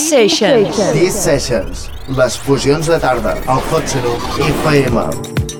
Sessions. These Sessions. Les fusions de tarda. Al Hot Senoop FM.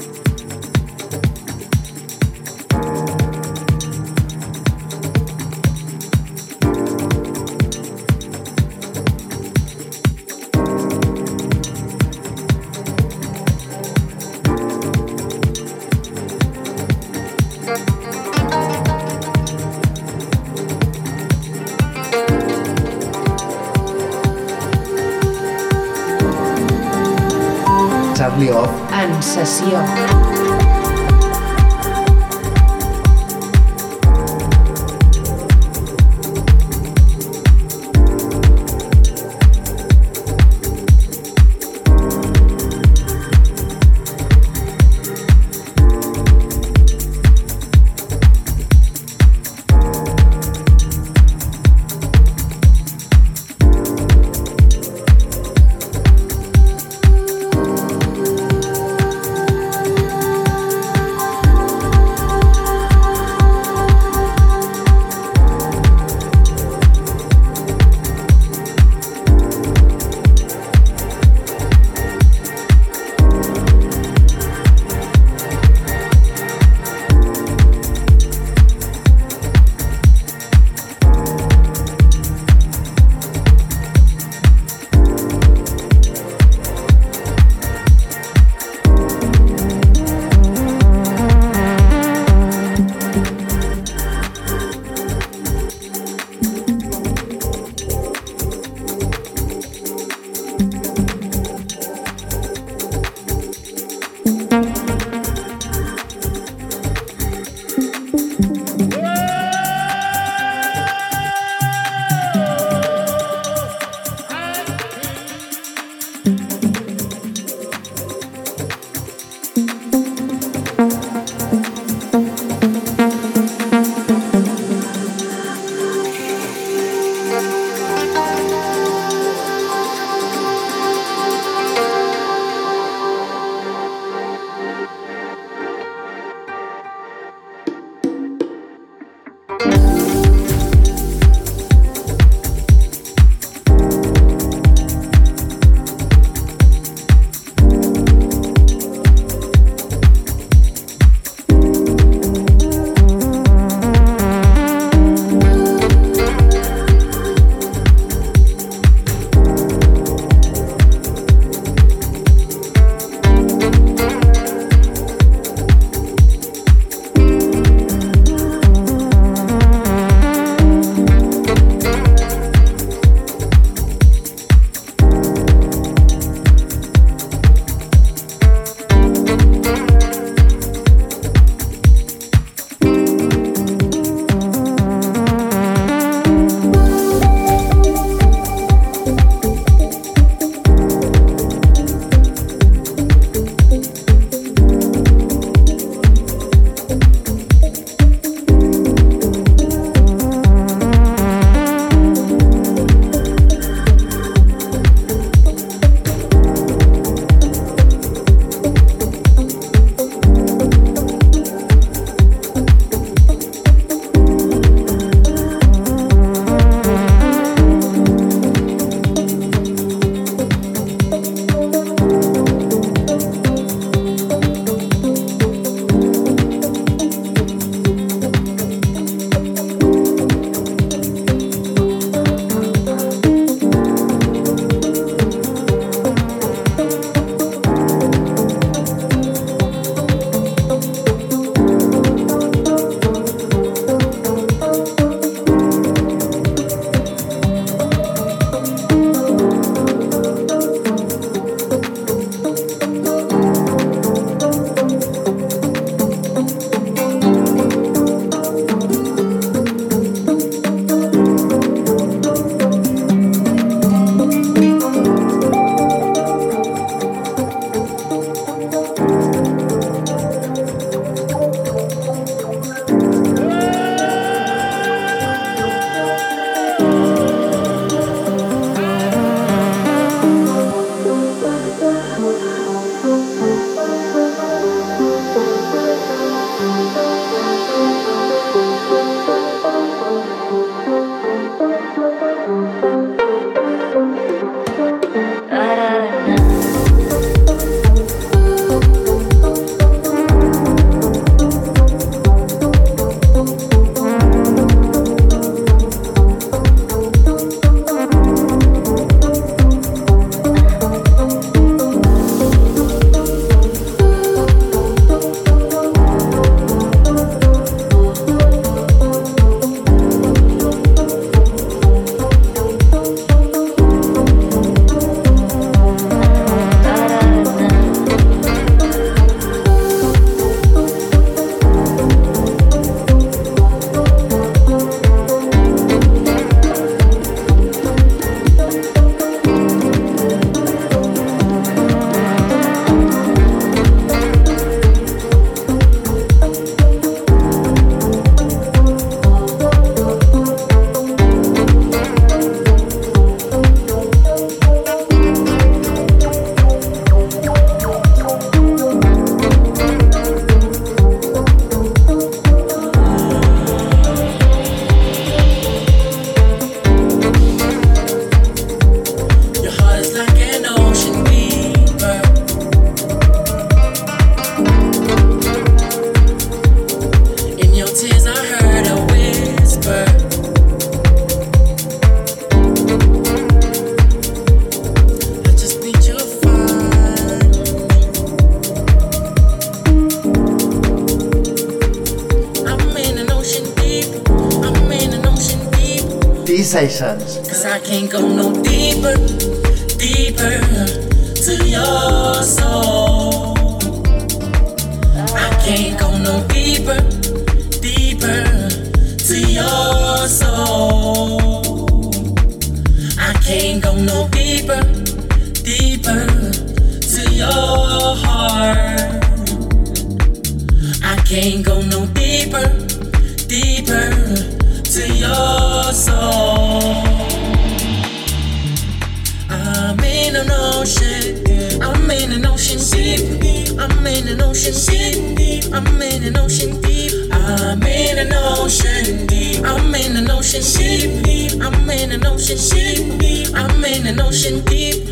Deep.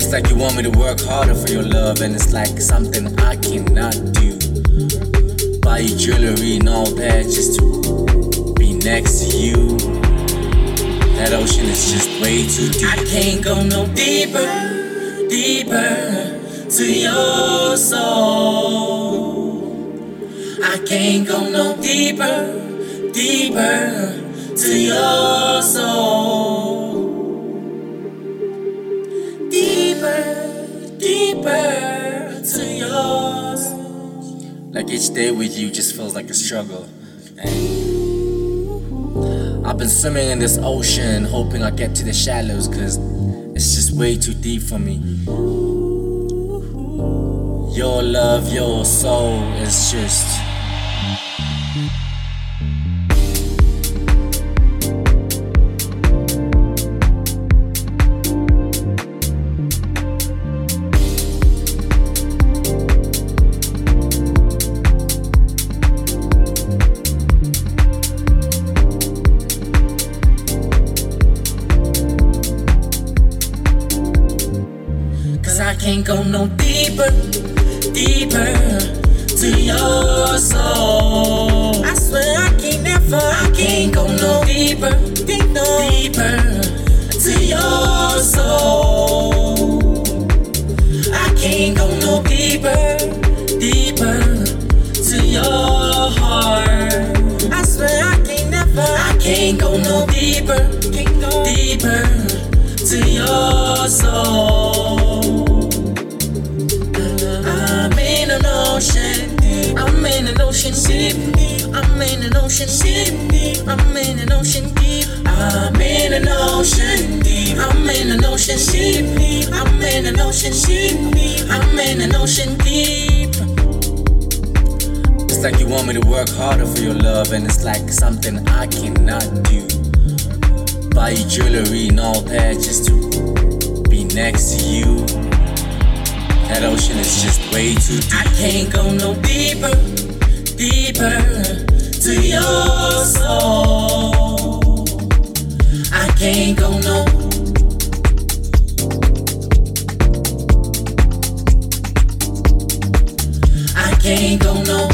It's like you want me to work harder for your love, and it's like something I cannot do. Buy you jewelry and all that just to be next to you. That ocean is just way too deep. I can't go no deeper, deeper to your soul. I can't go no deeper, deeper to your soul. To yours. Like each day with you just feels like a struggle. And I've been swimming in this ocean, hoping I get to the shallows, cause it's just way too deep for me. Your love, your soul is just. Ocean deep. I'm in an ocean deep. I'm in an ocean deep. I'm in an ocean deep. I'm in an ocean deep. I'm in an ocean deep. I'm in an ocean deep. It's like you want me to work harder for your love, and it's like something I cannot do. Buy you jewelry and all that just to be next to you. That ocean is just way too deep. I can't go no deeper, deeper to your soul. I can't go no. I can't go no.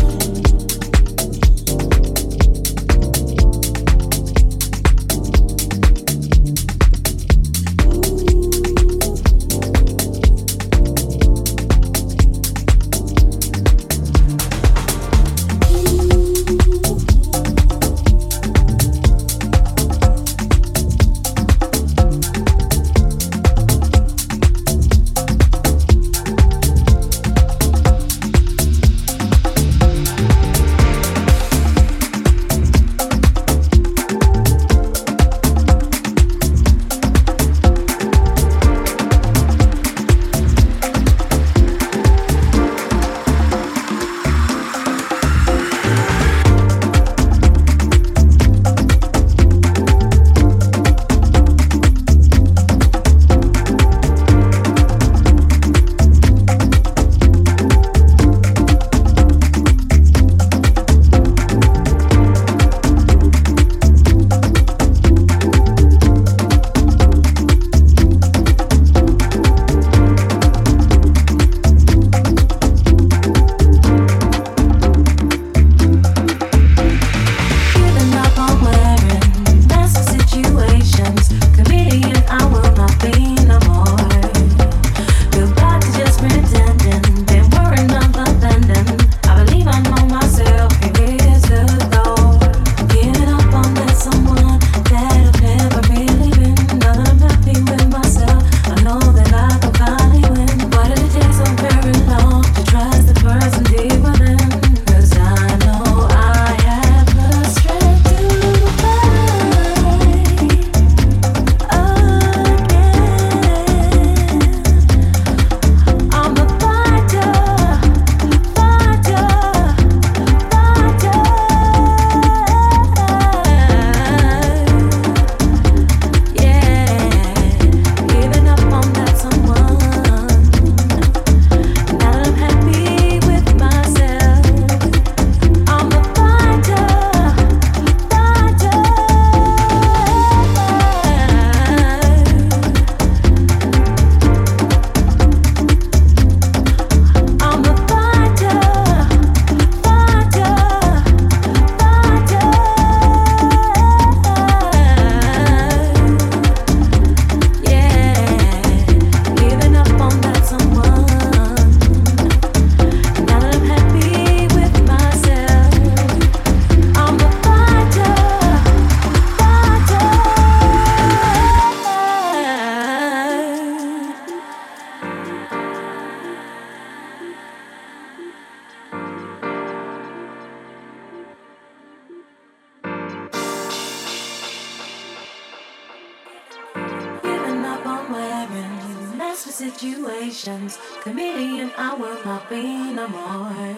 Situations. Comedian, I will not be no more.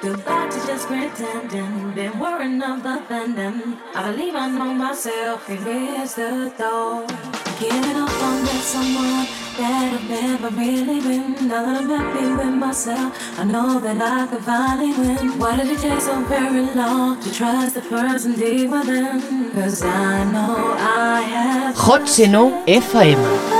Goodbye to just pretending. Been worrying of offending. I believe I know myself, and here's the door. Giving up on that someone that I've never really been. Now that I'm happy with myself, I know that I can finally win. Why did it take so very long to trust the person deep within? Cause I know I have. Hot Seno FM.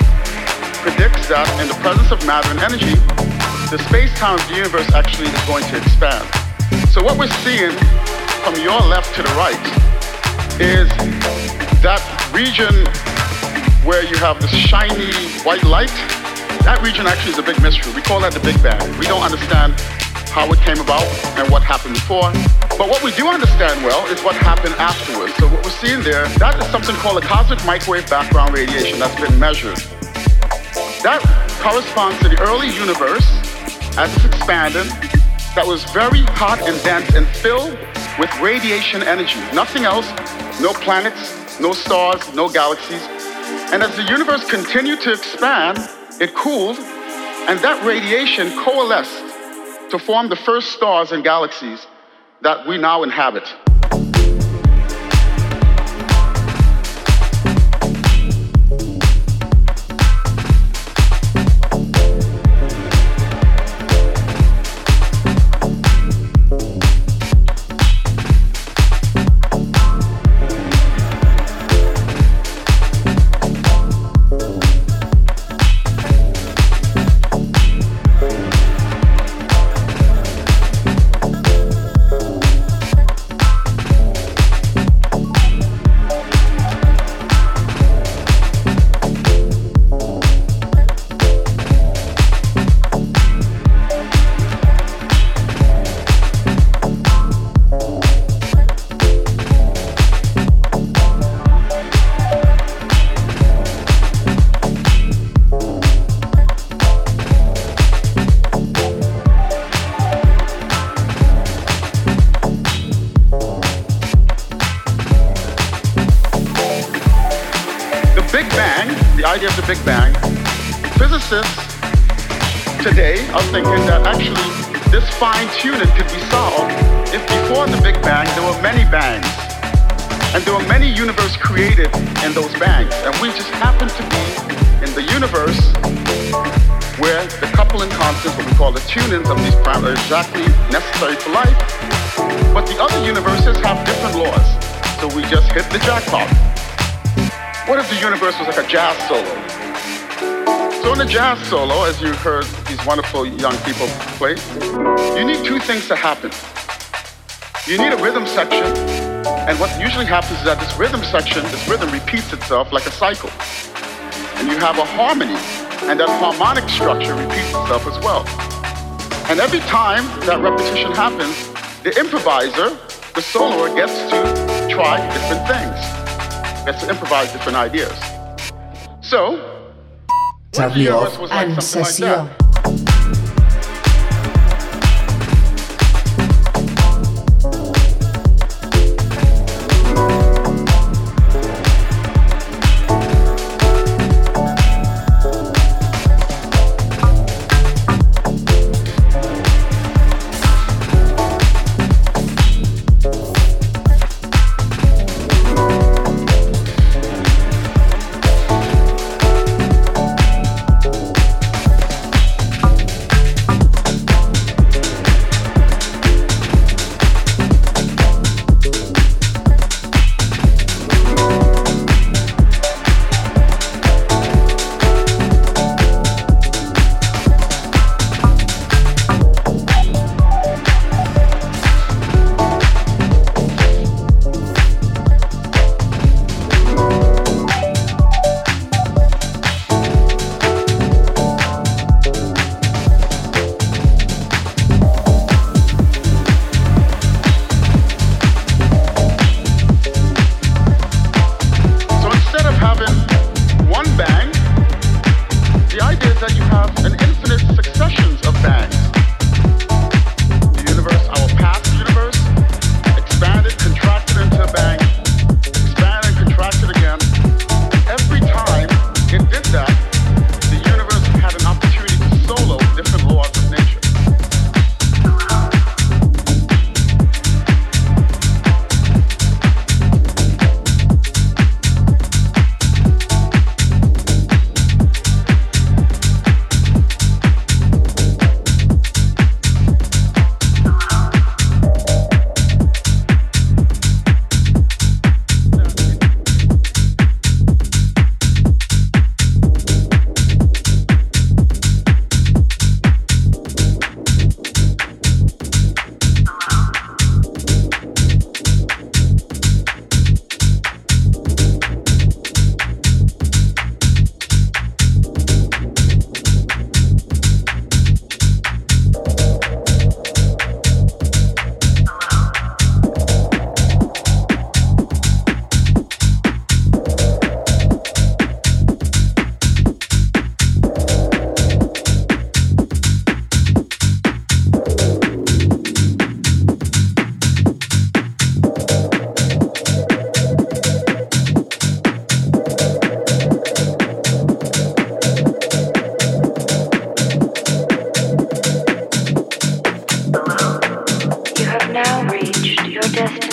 Predicts that in the presence of matter and energy, the space-time of the universe actually is going to expand. So what we're seeing from your left to the right is that region where you have this shiny white light. That region actually is a big mystery. We call that the Big Bang. We don't understand how it came about and what happened before. But what we do understand well is what happened afterwards. So what we're seeing there, that is something called a cosmic microwave background radiation that's been measured. That corresponds to the early universe as it's expanding, that was very hot and dense and filled with radiation energy. Nothing else, no planets, no stars, no galaxies. And as the universe continued to expand, it cooled, and that radiation coalesced to form the first stars and galaxies that we now inhabit. Today are thinking that actually this fine tuning could be solved if before the Big Bang there were many bangs. And there were many universes created in those bangs. And we just happen to be in the universe where the coupling constants, what we call the tunings of these parameters, are exactly necessary for life. But the other universes have different laws. So we just hit the jackpot. What if the universe was like a jazz solo? So in a jazz solo, as you heard these wonderful young people play, you need two things to happen. You need a rhythm section, and what usually happens is that this rhythm section, this rhythm repeats itself like a cycle. And you have a harmony and that harmonic structure repeats itself as well. And every time that repetition happens, the improviser, the soloist, gets to try different things, gets to improvise different ideas. So, Charlie Off was like reached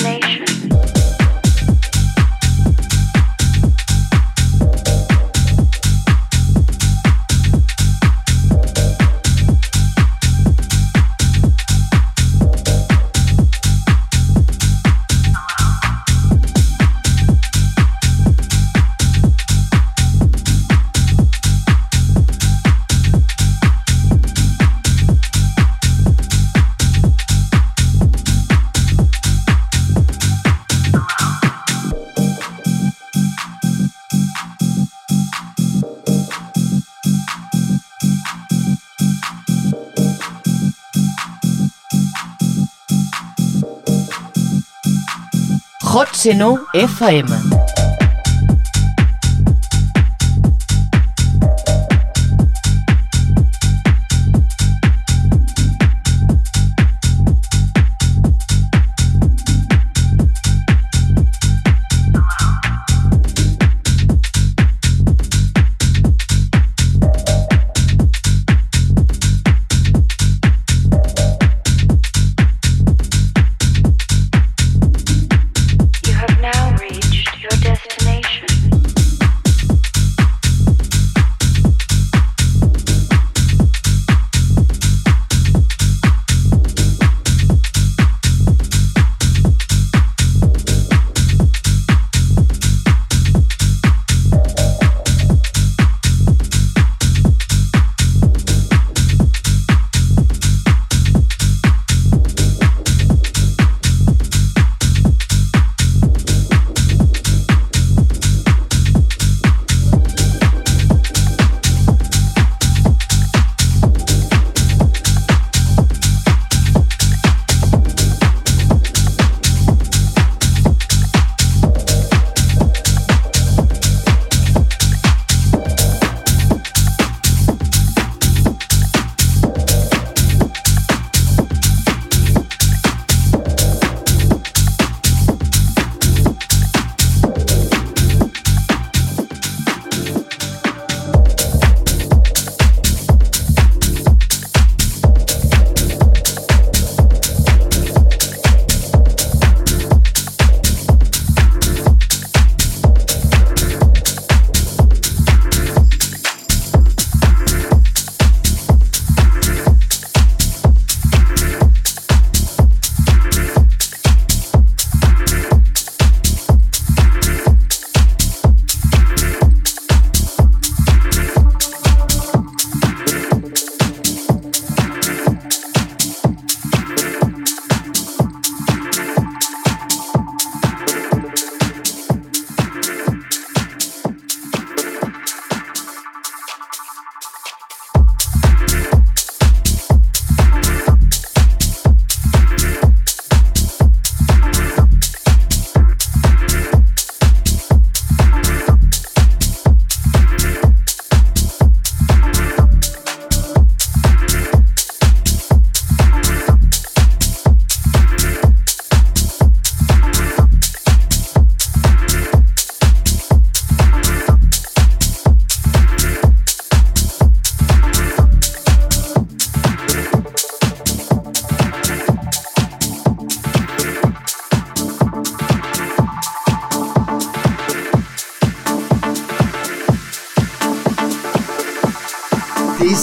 your destination. Hot Seno FM.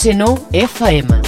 Xeno FM.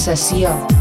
sesión.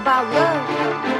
about love.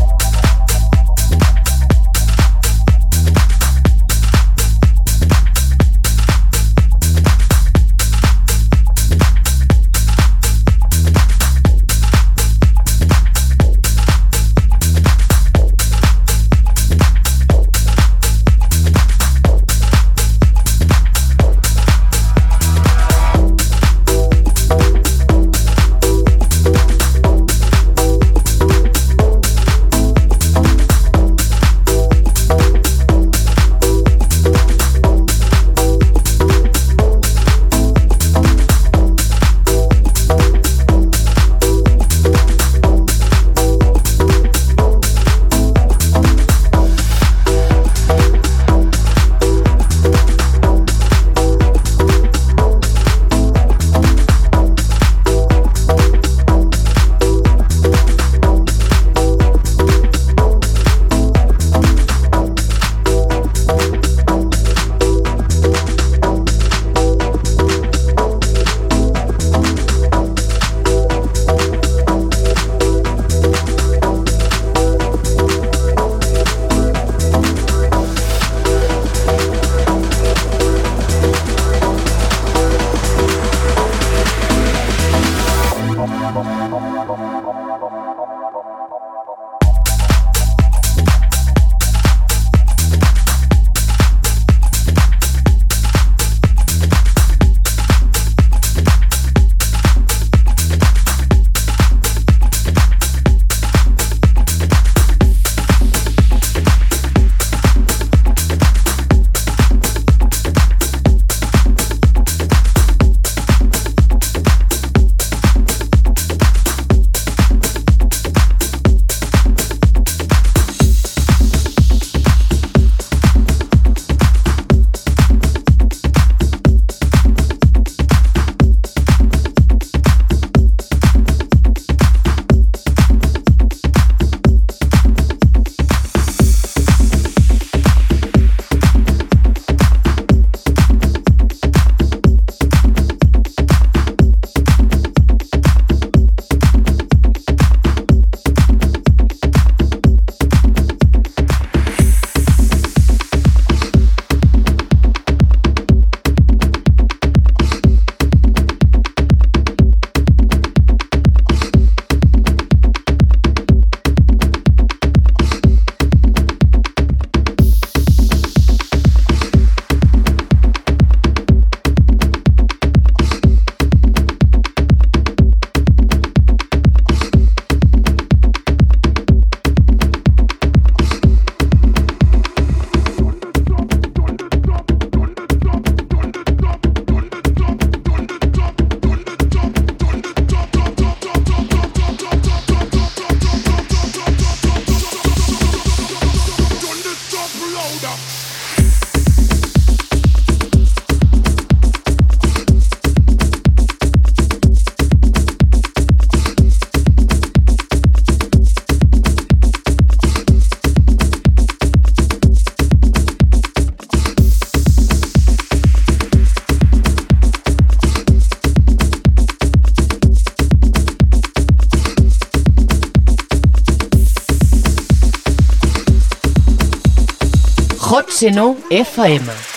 Sessió. Hot Seno FM.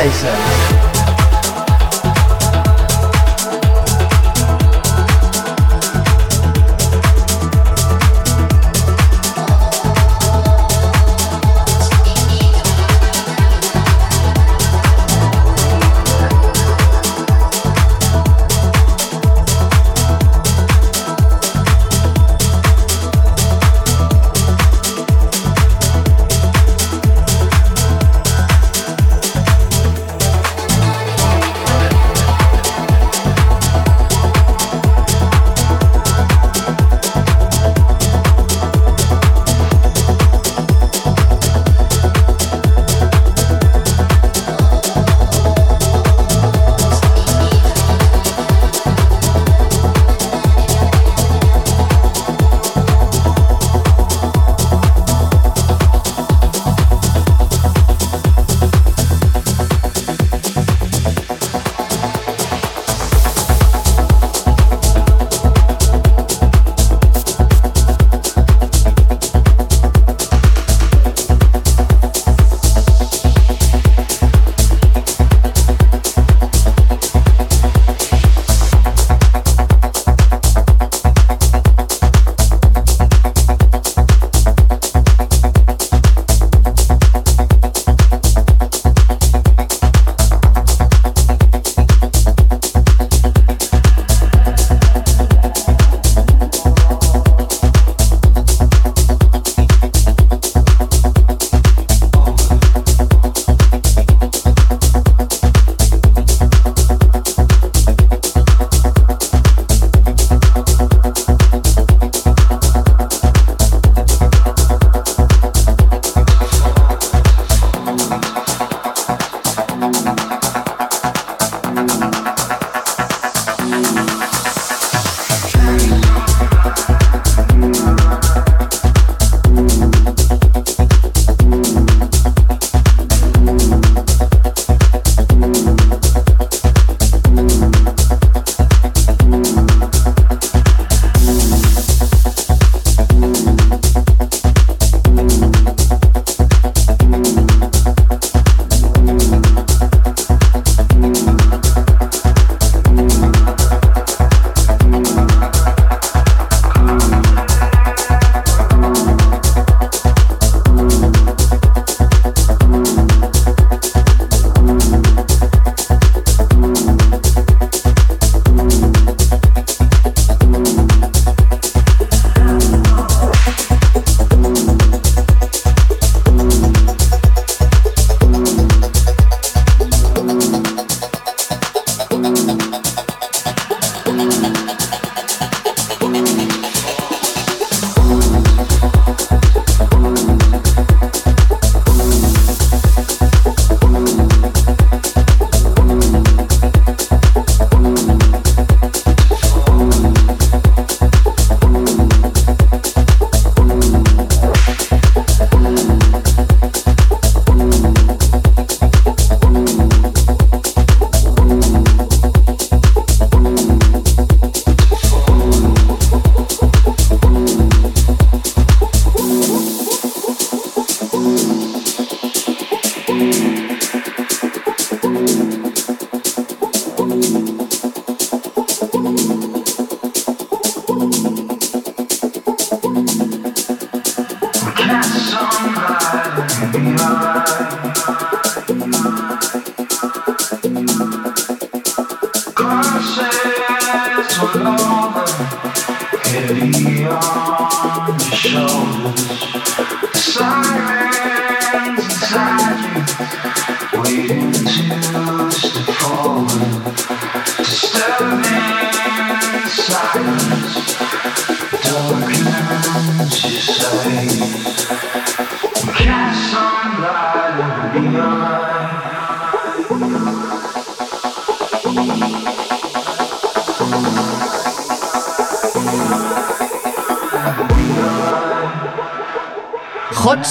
Sessions. Hot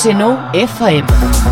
Seno FM.